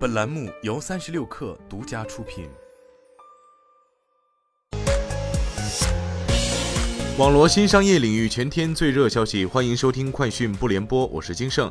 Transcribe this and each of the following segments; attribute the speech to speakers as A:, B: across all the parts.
A: 本栏目由三十六氪独家出品。网罗新商业领域全天最热消息，欢迎收听快讯不联播，我是金盛。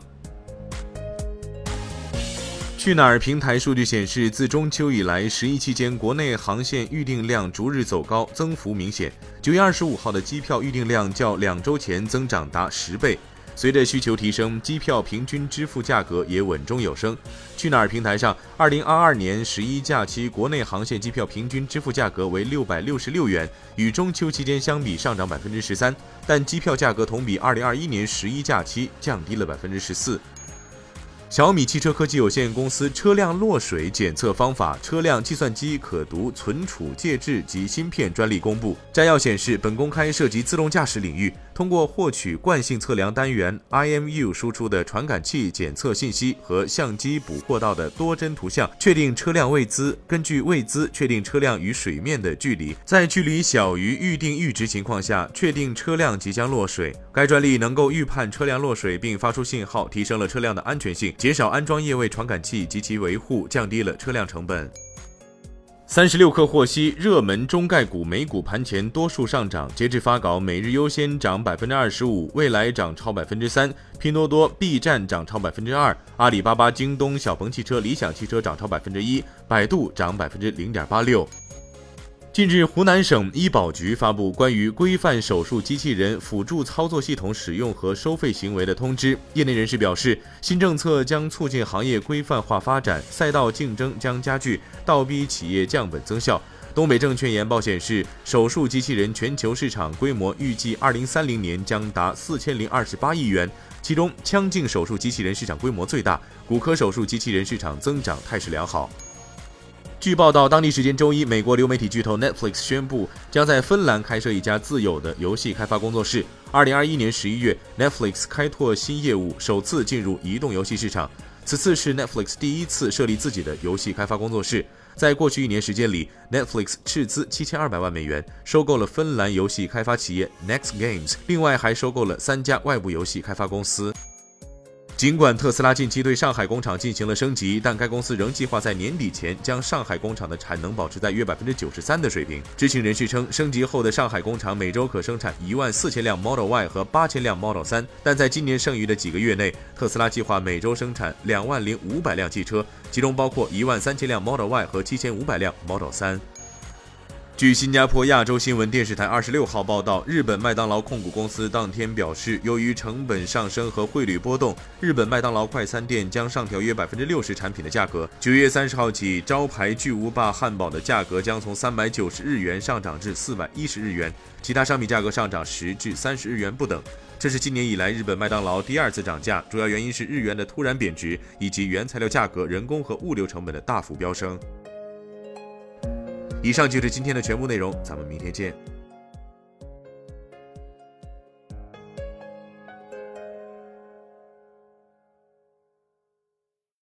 A: 去哪儿平台数据显示，自中秋以来，十一期间国内航线预订量逐日走高，增幅明显。九月二十五号的机票预订量较两周前增长达十倍。随着需求提升，机票平均支付价格也稳中有升。去哪儿平台上，二零二二年十一假期国内航线机票平均支付价格为六百六十六元，与中秋期间相比上涨百分之十三，但机票价格同比二零二一年十一假期降低了百分之十四。小米汽车科技有限公司车辆落水检测方法、车辆计算机可读存储介质及芯片专利公布。摘要显示，本公开涉及自动驾驶领域，通过获取惯性测量单元 IMU 输出的传感器检测信息和相机捕获到的多帧图像，确定车辆位姿。根据位姿确定车辆与水面的距离，在距离小于预定阈值情况下，确定车辆即将落水。该专利能够预判车辆落水并发出信号，提升了车辆的安全性。减少安装液位传感器及其维护，降低了车辆成本。三十六氪获悉，热门中概股美股盘前多数上涨。截至发稿，每日优先涨百分之二十五，未来涨超百分之三，拼多多、B 站涨超百分之二，阿里巴巴、京东、小鹏汽车、理想汽车涨超百分之一，百度涨百分之零点八六。近日，湖南省医保局发布关于规范手术机器人辅助操作系统使用和收费行为的通知。业内人士表示，新政策将促进行业规范化发展，赛道竞争将加剧，倒逼企业降本增效。东北证券研报显示，手术机器人全球市场规模预计二零三零年将达四千零二十八亿元，其中腔镜手术机器人市场规模最大，骨科手术机器人市场增长态势良好。据报道，当地时间周一，美国流媒体巨头 Netflix 宣布将在芬兰开设一家自有的游戏开发工作室。二零二一年十一月，Netflix 开拓新业务，首次进入移动游戏市场。此次是 Netflix 第一次设立自己的游戏开发工作室。在过去一年时间里，Netflix 斥资七千二百万美元收购了芬兰游戏开发企业 Next Games，另外还收购了三家外部游戏开发公司。尽管特斯拉近期对上海工厂进行了升级，但该公司仍计划在年底前将上海工厂的产能保持在约百分之九十三的水平。知情人士称，升级后的上海工厂每周可生产一万四千辆 Model Y 和八千辆 Model 3，但在今年剩余的几个月内，特斯拉计划每周生产两万零五百辆汽车，其中包括一万三千辆 Model Y 和七千五百辆 Model 3。据新加坡亚洲新闻电视台二十六号报道，日本麦当劳控股公司当天表示，由于成本上升和汇率波动，日本麦当劳快餐店将上调约百分之六十产品的价格。九月三十号起，招牌巨无霸汉堡的价格将从三百九十日元上涨至四百一十日元，其他商品价格上涨十至三十日元不等。这是今年以来日本麦当劳第二次涨价，主要原因是日元的突然贬值，以及原材料价格、人工和物流成本的大幅飙升。以上就是今天的全部内容，咱们明天见。